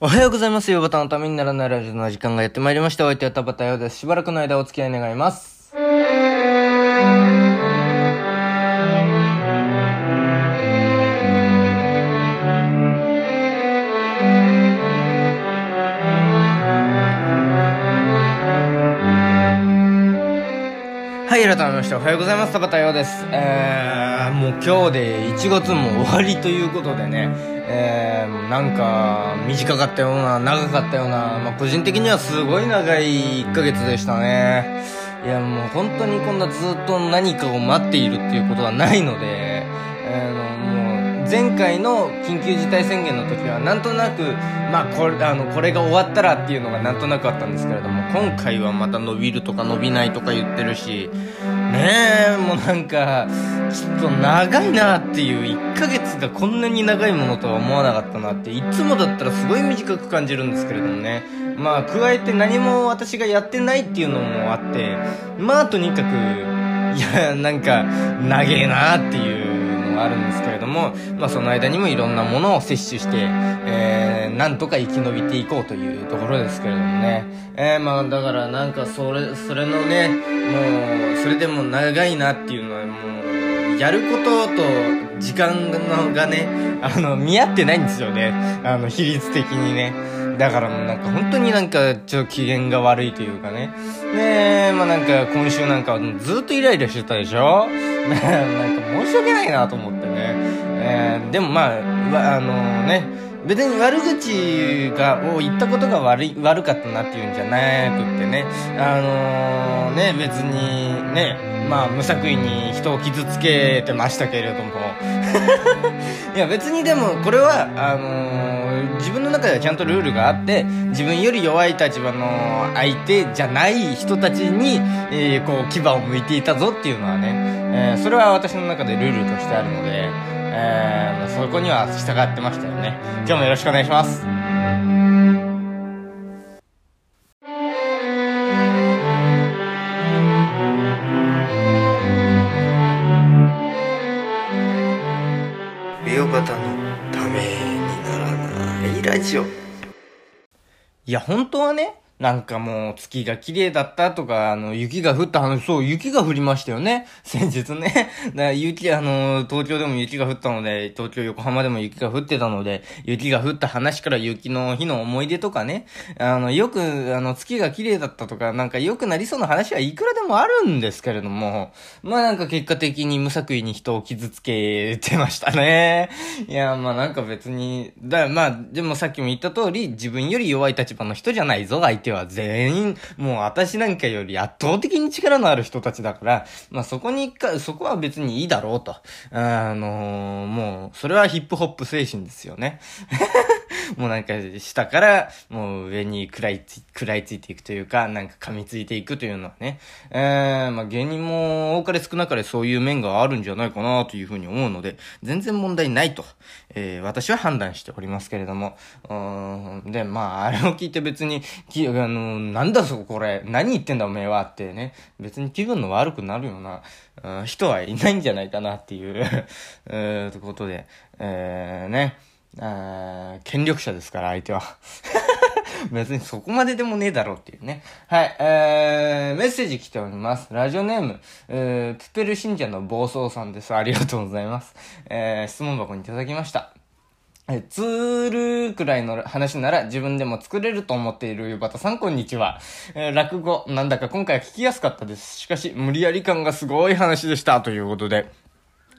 おはようございます。夕方のためにならないラジオの時間がやってまいりました。お相手は田畑ようです。しばらくの間お付き合い願います。はい、改めましておはようございます。田畑ようです。えー、もう今日で1月も終わりということでね、えー、なんか短かったような、長かったような、まあ個人的にはすごい長い1ヶ月でしたね。いやもう本当にこんなずっと何かを待っているっていうことはないので、あのもう前回の緊急事態宣言の時はなんとなく、まあこれ、あの、これが終わったらっていうのがなんとなくあったんですけれども、今回はまた伸びるとか伸びないとか言ってるし、ねえ、もうなんか、ちょっと長いなっていう、1ヶ月がこんなに長いものとは思わなかったなって、いつもだったらすごい短く感じるんですけれどもね。まあ、加えて何も私がやってないっていうのもあって、まあ、とにかく、いや、なんか、長えなっていうがあるんですけれども、まあ、その間にもいろんなものを摂取して、えー、なんとか生き延びていこうというところですけれどもね。えー、まあ、だからなんか、それ、それのね、もう、それでも長いなっていうのはもう、やることと時間のがね、あの、見合ってないんですよね。あの、比率的にね。だからもうなんか本当になんかちょっと機嫌が悪いというかね。ねえ、まあなんか今週なんかずっとイライラしてたでしょ なんか申し訳ないなと思ってね。えー、でもまあ、あのね、別に悪口が、を言ったことが悪い、悪かったなっていうんじゃなくってね。あのー、ね、別にね、まあ無作為に人を傷つけてましたけれども。いや別にでもこれは、あのー、自分の中ではちゃんとルールがあって、自分より弱い立場の相手じゃない人たちに、えー、こう牙を向いていたぞっていうのはね、えー、それは私の中でルールとしてあるので、えー、そこには従ってましたよね。今日もよろしくお願いします。いラジオ。いや、本当はね、なんかもう月が綺麗だったとか、あの、雪が降った話、そう、雪が降りましたよね。先日ね。だから雪、あの、東京でも雪が降ったので、東京、横浜でも雪が降ってたので、雪が降った話から雪の日の思い出とかね。あの、よく、あの、月が綺麗だったとか、なんか良くなりそうな話はいくらでもあるんですけれども、まあなんか結果的に無作為に人を傷つけてましたね。いや、まあなんか別に、だまあ、でもさっきも言った通り、自分より弱い立場の人じゃないぞ、相手は全員、もう私なんかより圧倒的に力のある人たちだから、まあそこにか、そこは別にいいだろうと。あのーもう、それはヒップホップ精神ですよね。もうなんか、下から、もう上に食らいつ、食らいついていくというか、なんか噛みついていくというのはね。えー、まあ芸人も多かれ少なかれそういう面があるんじゃないかなというふうに思うので、全然問題ないと、えー、私は判断しておりますけれども。うん、で、まあ、あれを聞いて別に、き、あの、なんだそここれ、何言ってんだおめえはってね、別に気分の悪くなるような、うん人はいないんじゃないかなっていう、えー、ということで、えー、ね。あ権力者ですから、相手は。別にそこまででもねえだろうっていうね。はい、えー、メッセージ来ております。ラジオネーム、えー、プペル信者の暴走さんです。ありがとうございます。えー、質問箱にいただきました。え、ツールくらいの話なら自分でも作れると思っているゆばたさん、こんにちは。えー落語、なんだか今回は聞きやすかったです。しかし、無理やり感がすごい話でした。ということで。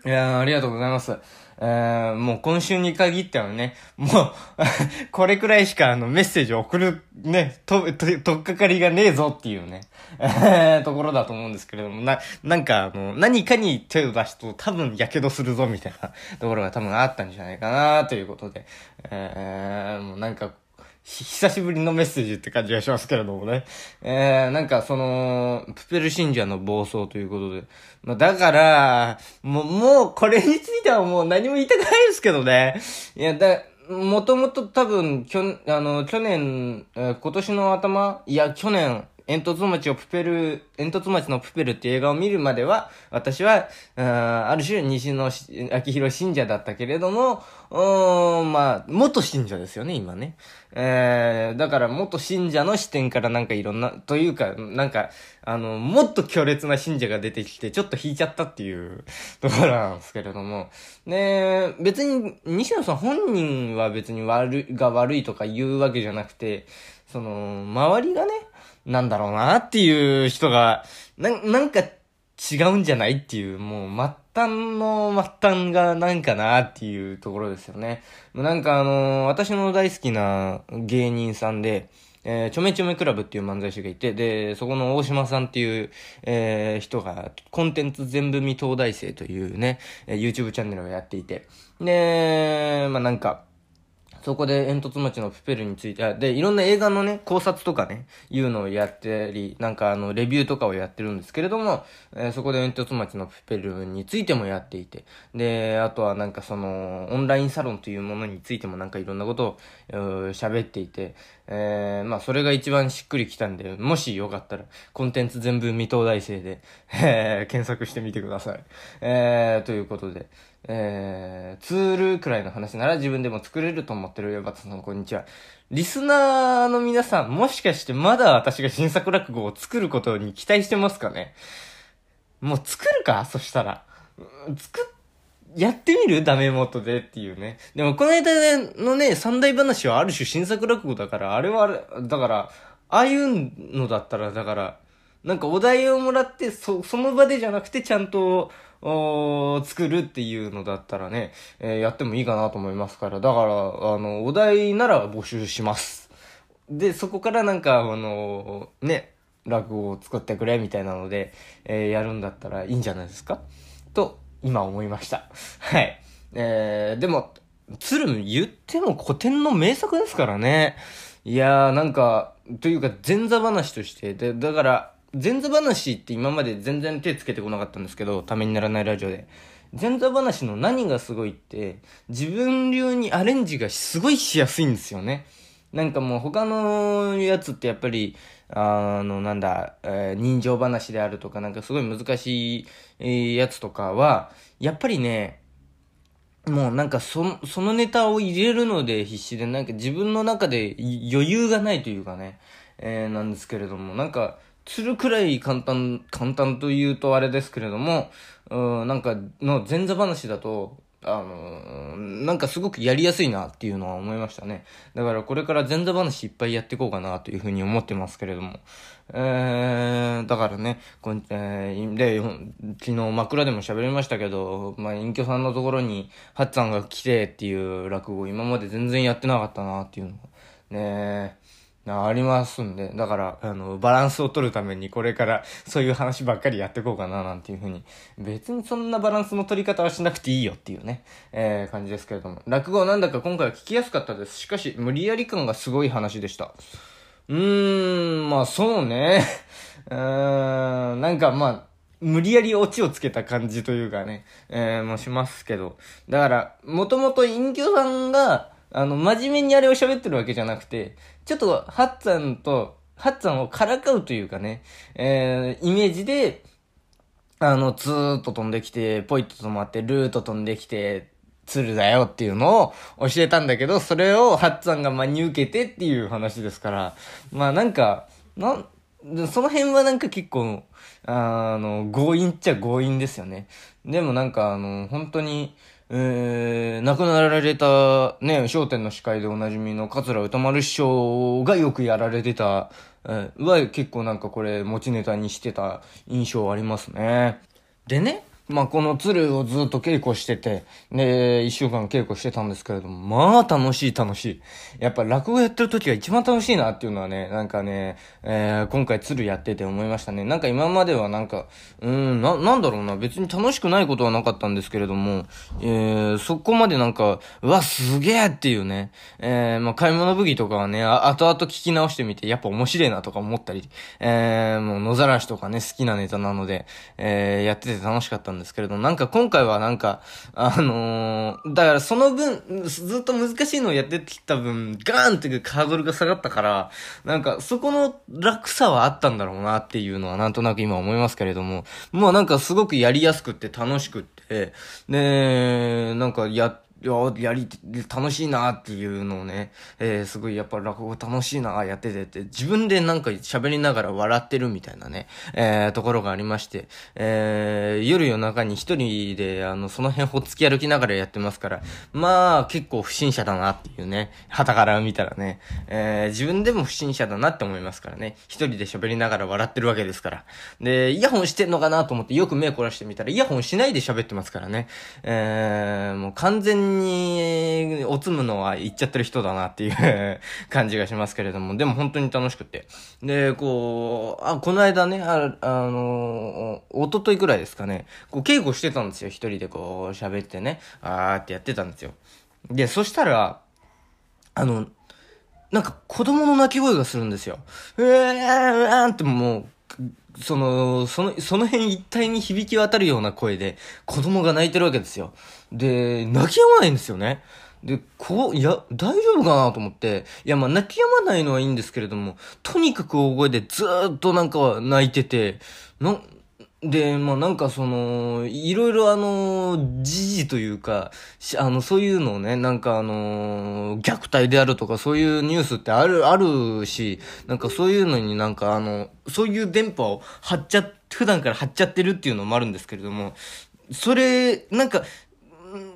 いやーありがとうございます。えー、もう今週に限ってはね、もう、これくらいしかあのメッセージを送るね、と、と、とっかかりがねえぞっていうね、えー、ところだと思うんですけれども、な、なんかあの、何かに手を出すと多分火傷するぞみたいなところが多分あったんじゃないかなということで、えー、もうなんか、久しぶりのメッセージって感じがしますけれどもね。えー、なんかその、プペル信者の暴走ということで。まあだから、もう、もうこれについてはもう何も言いたくないですけどね。いや、だ、もともと多分、きょ、あの、去年、えー今年の頭、いや、去年、煙突町をプペル、煙突町のプペルっていう映画を見るまでは、私は、あある種西野昭弘信者だったけれども、うん、まあ、元信者ですよね、今ね。えー、だから元信者の視点からなんかいろんな、というか、なんか、あの、もっと強烈な信者が出てきて、ちょっと引いちゃったっていうところなんですけれども。ね別に、西野さん本人は別に悪、が悪いとか言うわけじゃなくて、その、周りがね、なんだろうなっていう人が、な、なんか違うんじゃないっていう、もう末端の末端がなんかなっていうところですよね。なんかあのー、私の大好きな芸人さんで、えー、ちょめちょめクラブっていう漫才師がいて、で、そこの大島さんっていう、えー、人が、コンテンツ全部見東大生というね、えー、YouTube チャンネルをやっていて、で、まあなんか、そこで煙突町のプペルについて、で、いろんな映画のね、考察とかね、いうのをやってり、なんかあの、レビューとかをやってるんですけれども、えー、そこで煙突町のプペルについてもやっていて、で、あとはなんかその、オンラインサロンというものについてもなんかいろんなことを喋っていて、えー、まあ、それが一番しっくりきたんで、もしよかったら、コンテンツ全部未東大生で、えー、検索してみてください。えー、ということで、えー、ツールくらいの話なら自分でも作れると思ってるよ、バタさん、こんにちは。リスナーの皆さん、もしかしてまだ私が新作落語を作ることに期待してますかね？もう作るか？そしたら。作、やってみる？ダメ元でっていうね。でもこの間のね、三大話はある種新作落語だから、あれはあれ、だから、ああいうのだったら、だから、なんかお題をもらって、そ、その場でじゃなくてちゃんと、お作るっていうのだったらね、えー、やってもいいかなと思いますから、だから、あの、お題なら募集します。で、そこからなんか、あの、ね、落語を作ってくれみたいなので、えー、やるんだったらいいんじゃないですか？と、今思いました。はい。えー、でも、鶴言っても古典の名作ですからね。いやー、なんか、というか前座話として、で、だから、前座話って今まで全然手つけてこなかったんですけど、ためにならないラジオで。前座話の何がすごいって、自分流にアレンジがすごいしやすいんですよね。なんかもう他のやつってやっぱり、あの、なんだ、えー、人情話であるとか、なんかすごい難しい、やつとかは、やっぱりね、もうなんかそ、そのネタを入れるので必死で、なんか自分の中で余裕がないというかね、えー、なんですけれども、なんか、するくらい簡単、簡単と言うとあれですけれども、うん、なんかの前座話だと、あのー、なんかすごくやりやすいなっていうのは思いましたね。だからこれから前座話いっぱいやっていこうかなというふうに思ってますけれども。えー、だからね、こんえー、で、昨日枕でも喋りましたけど、まあ、隠居さんのところに、ハッツァンが来てっていう落語今まで全然やってなかったなっていうの。ねありますんで、だから、あの、バランスを取るためにこれからそういう話ばっかりやっていこうかななんていうふうに、別にそんなバランスの取り方はしなくていいよっていうね、えー、感じですけれども。落語なんだか今回は聞きやすかったです。しかし、無理やり感がすごい話でした。うーん、まあそうね。うーん、なんかまあ、無理やりオチをつけた感じというかね、えー、もしますけど。だから、もともと隠居さんが、あの、真面目にあれを喋ってるわけじゃなくて、ちょっと、ハッツァンと、ハッツァンをからかうというかね、えー、イメージで、あの、ツーッと飛んできて、ポイッと止まって、ルート飛んできて、鶴だよっていうのを教えたんだけど、それをハッツァンが真に受けてっていう話ですから、まあなんか、なん、その辺はなんか結構、あの、強引っちゃ強引ですよね。でもなんかあの、本当に、えー、亡くなられた、ね、商店の司会でおなじみの桂歌丸師匠がよくやられてた、えー、は結構なんかこれ持ちネタにしてた印象ありますね。でね、まあ、この鶴をずっと稽古してて、で、一週間稽古してたんですけれども、まあ、楽しい楽しい。やっぱ落語やってる時が一番楽しいなっていうのはね、なんかね、えー、今回鶴やってて思いましたね。なんか今まではなんか、うん、な、なんだろうな、別に楽しくないことはなかったんですけれども、えー、そこまでなんか、うわ、すげえっていうね、えー、まあ、買い物武器とかはね、後々聞き直してみて、やっぱ面白いなとか思ったり、えー、もう野ざらしとかね、好きなネタなので、えー、やってて楽しかったんでんですけれども、なんか今回はなんか、あのー、だからその分、ずっと難しいのをやってきた分、ガーンってハードルが下がったから、なんかそこの楽さはあったんだろうなっていうのはなんとなく今思いますけれども、もうなんかすごくやりやすくって楽しくって、で、なんかやって、や、やり、楽しいなっていうのをね、えー、すごいやっぱ落語楽しいなやっててって、自分でなんか喋りながら笑ってるみたいなね、えー、ところがありまして、えー、夜夜中に一人で、あの、その辺ほっつき歩きながらやってますから、まあ、結構不審者だなっていうね、旗から見たらね、えー、自分でも不審者だなって思いますからね、一人で喋りながら笑ってるわけですから。で、イヤホンしてんのかなと思ってよく目凝らしてみたら、イヤホンしないで喋ってますからね、えー、もう完全ににおつむのは言っちゃってる人だなっていう感じがしますけれども、でも本当に楽しくて。で、こう、あ、この間ね、ああの、おとといくらいですかね、こう稽古してたんですよ。一人でこう喋ってね、あーってやってたんですよ。で、そしたら、あの、なんか子供の泣き声がするんですよ。うーん、うーんってもう、その、その、その辺一体に響き渡るような声で、子供が泣いてるわけですよ。で、泣き止まないんですよね。で、こう、いや、大丈夫かなと思って、いや、まあ、泣き止まないのはいいんですけれども、とにかく大声でずーっとなんか泣いてて、な、で、まあなんかその、いろいろあの、時事というか、あの、そういうのをね、なんかあの、虐待であるとかそういうニュースってある、あるし、なんかそういうのになんかあの、そういう電波を張っちゃ、普段から張っちゃってるっていうのもあるんですけれども、それ、なんか、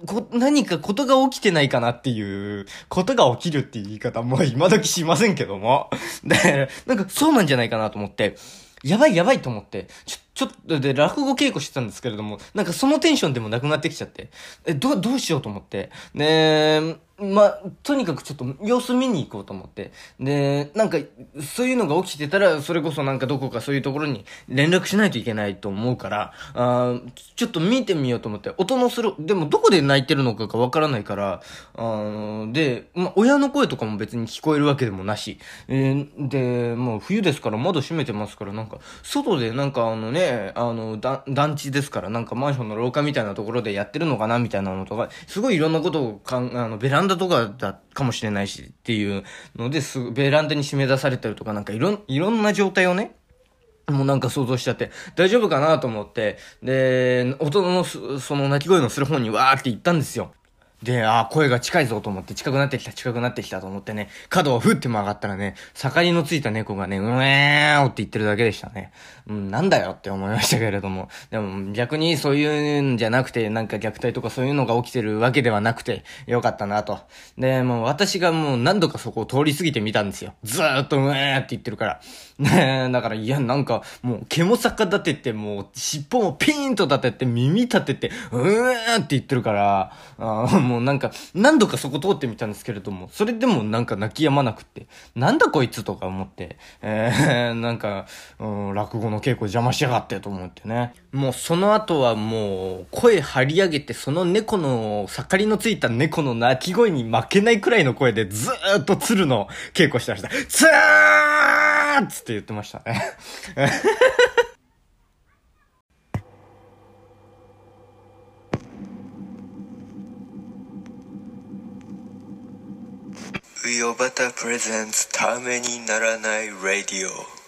こ、何かことが起きてないかなっていう、ことが起きるっていう言い方も今時しませんけども。だから、なんかそうなんじゃないかなと思って、やばいやばいと思って、ちょ、ちょっとで、落語稽古してたんですけれども、なんかそのテンションでもなくなってきちゃって、え、ど、どうしようと思って。ねえ、まあ、とにかくちょっと様子見に行こうと思って。で、なんか、そういうのが起きてたら、それこそなんかどこかそういうところに連絡しないといけないと思うから、あちょっと見てみようと思って、音のする、でもどこで泣いてるのかがわからないから、あで、まあ、親の声とかも別に聞こえるわけでもなし、えー、で、もう冬ですから窓閉めてますから、なんか、外でなんかあのね、あの、団地ですから、なんかマンションの廊下みたいなところでやってるのかなみたいなのとか、すごいいろんなことをかん、あの、ベランダとかだかもしれないしっていうので、すぐベランダに締め出されたりとかなんかいろん、いろんな状態をね、もうなんか想像しちゃって、大丈夫かなと思って、で、音のその鳴き声のする方にわーって行ったんですよ。で、あ声が近いぞと思って、近くなってきた、近くなってきたと思ってね、角をふって曲がったらね、盛りのついた猫がね、うえーって言ってるだけでしたね。うん、なんだよって思いましたけれども。でも逆にそういうんじゃなくて、なんか虐待とかそういうのが起きてるわけではなくて、よかったなと。で、もう私がもう何度かそこを通り過ぎてみたんですよ。ずーっとうえーって言ってるから。ね だから、いや、なんか、もう毛も逆立てて、もう尻尾もピーンと立てて、耳立てて、うーって言ってるから、あもうもうなんか、何度かそこ通ってみたんですけれども、それでもなんか泣き止まなくって、なんだこいつとか思って、えー、なんか、うん、落語の稽古邪魔しやがってと思ってね。もうその後はもう、声張り上げて、その猫の、盛りのついた猫の鳴き声に負けないくらいの声でずーっと鶴の稽古してました。ツーっつって言ってましたね。ヨバタプレゼンツためにならないラディオ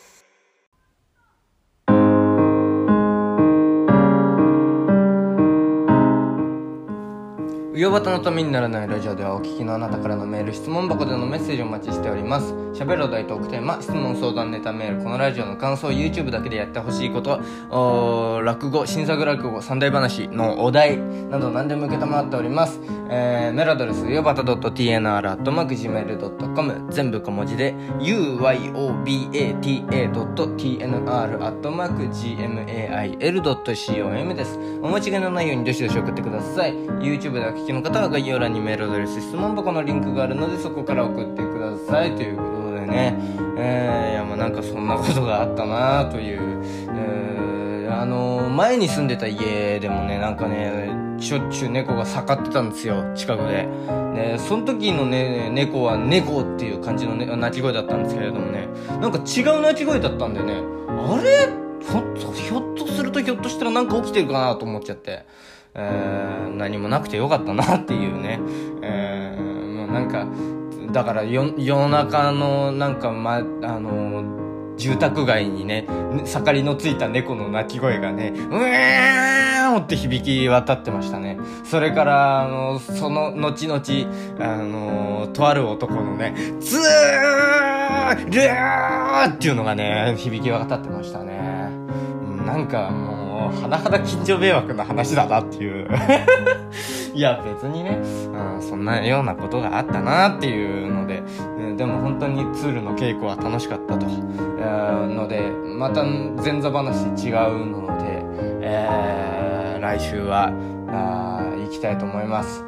うよばたのためにならないラジオではお聞きのあなたからのメール、質問箱でのメッセージをお待ちしております。喋るお題トークテーマ、質問相談ネタメール、このラジオの感想、YouTube だけでやってほしいこと、お落語、新作落語、三大話のお題など何でも受けたまっております。えー、メールアドレス、うよばた .tnr.gmail.com 全部小文字で、uyobata.tnr.gmail.com です。お間違いのないようにどしどし送ってください。YouTube では聞きの方は概要欄にメールアドレス、質問箱のリンクがあるのでそこから送ってくださいということでね、えー、いやまあなんかそんなことがあったなという、えー、あの、前に住んでた家でもね、なんかね、しょっちゅう猫が盛ってたんですよ、近くで。で、その時のね、猫は猫っていう感じの、ね、鳴き声だったんですけれどもね、なんか違う鳴き声だったんでね、あれ？ひょっとするとひょっとしたらなんか起きてるかなと思っちゃって、えー、何もなくてよかったなっていうね、えー、もうなんか、だから夜夜中のなんか、ま、あの、住宅街にね、盛りのついた猫の鳴き声がね、うえーって響き渡ってましたね。それから、あの、その後々、あの、とある男のね、ツールーっていうのがね、響き渡ってましたね。なんかもう、甚だ近所迷惑な話だなっていう。いや、別にね、うん、そんなようなことがあったなっていうので、うんでも本当にツールの稽古は楽しかったと。えーので、また前座話違うので、えー来週は、あ行きたいと思います。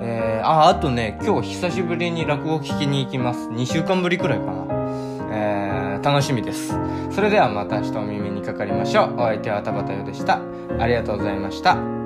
えーあ、あとね、今日久しぶりに落語聞きに行きます。2週間ぶりくらいかな。えー楽しみです。それではまた明日お耳にかかりましょう。お相手は田畑よでした。ありがとうございました。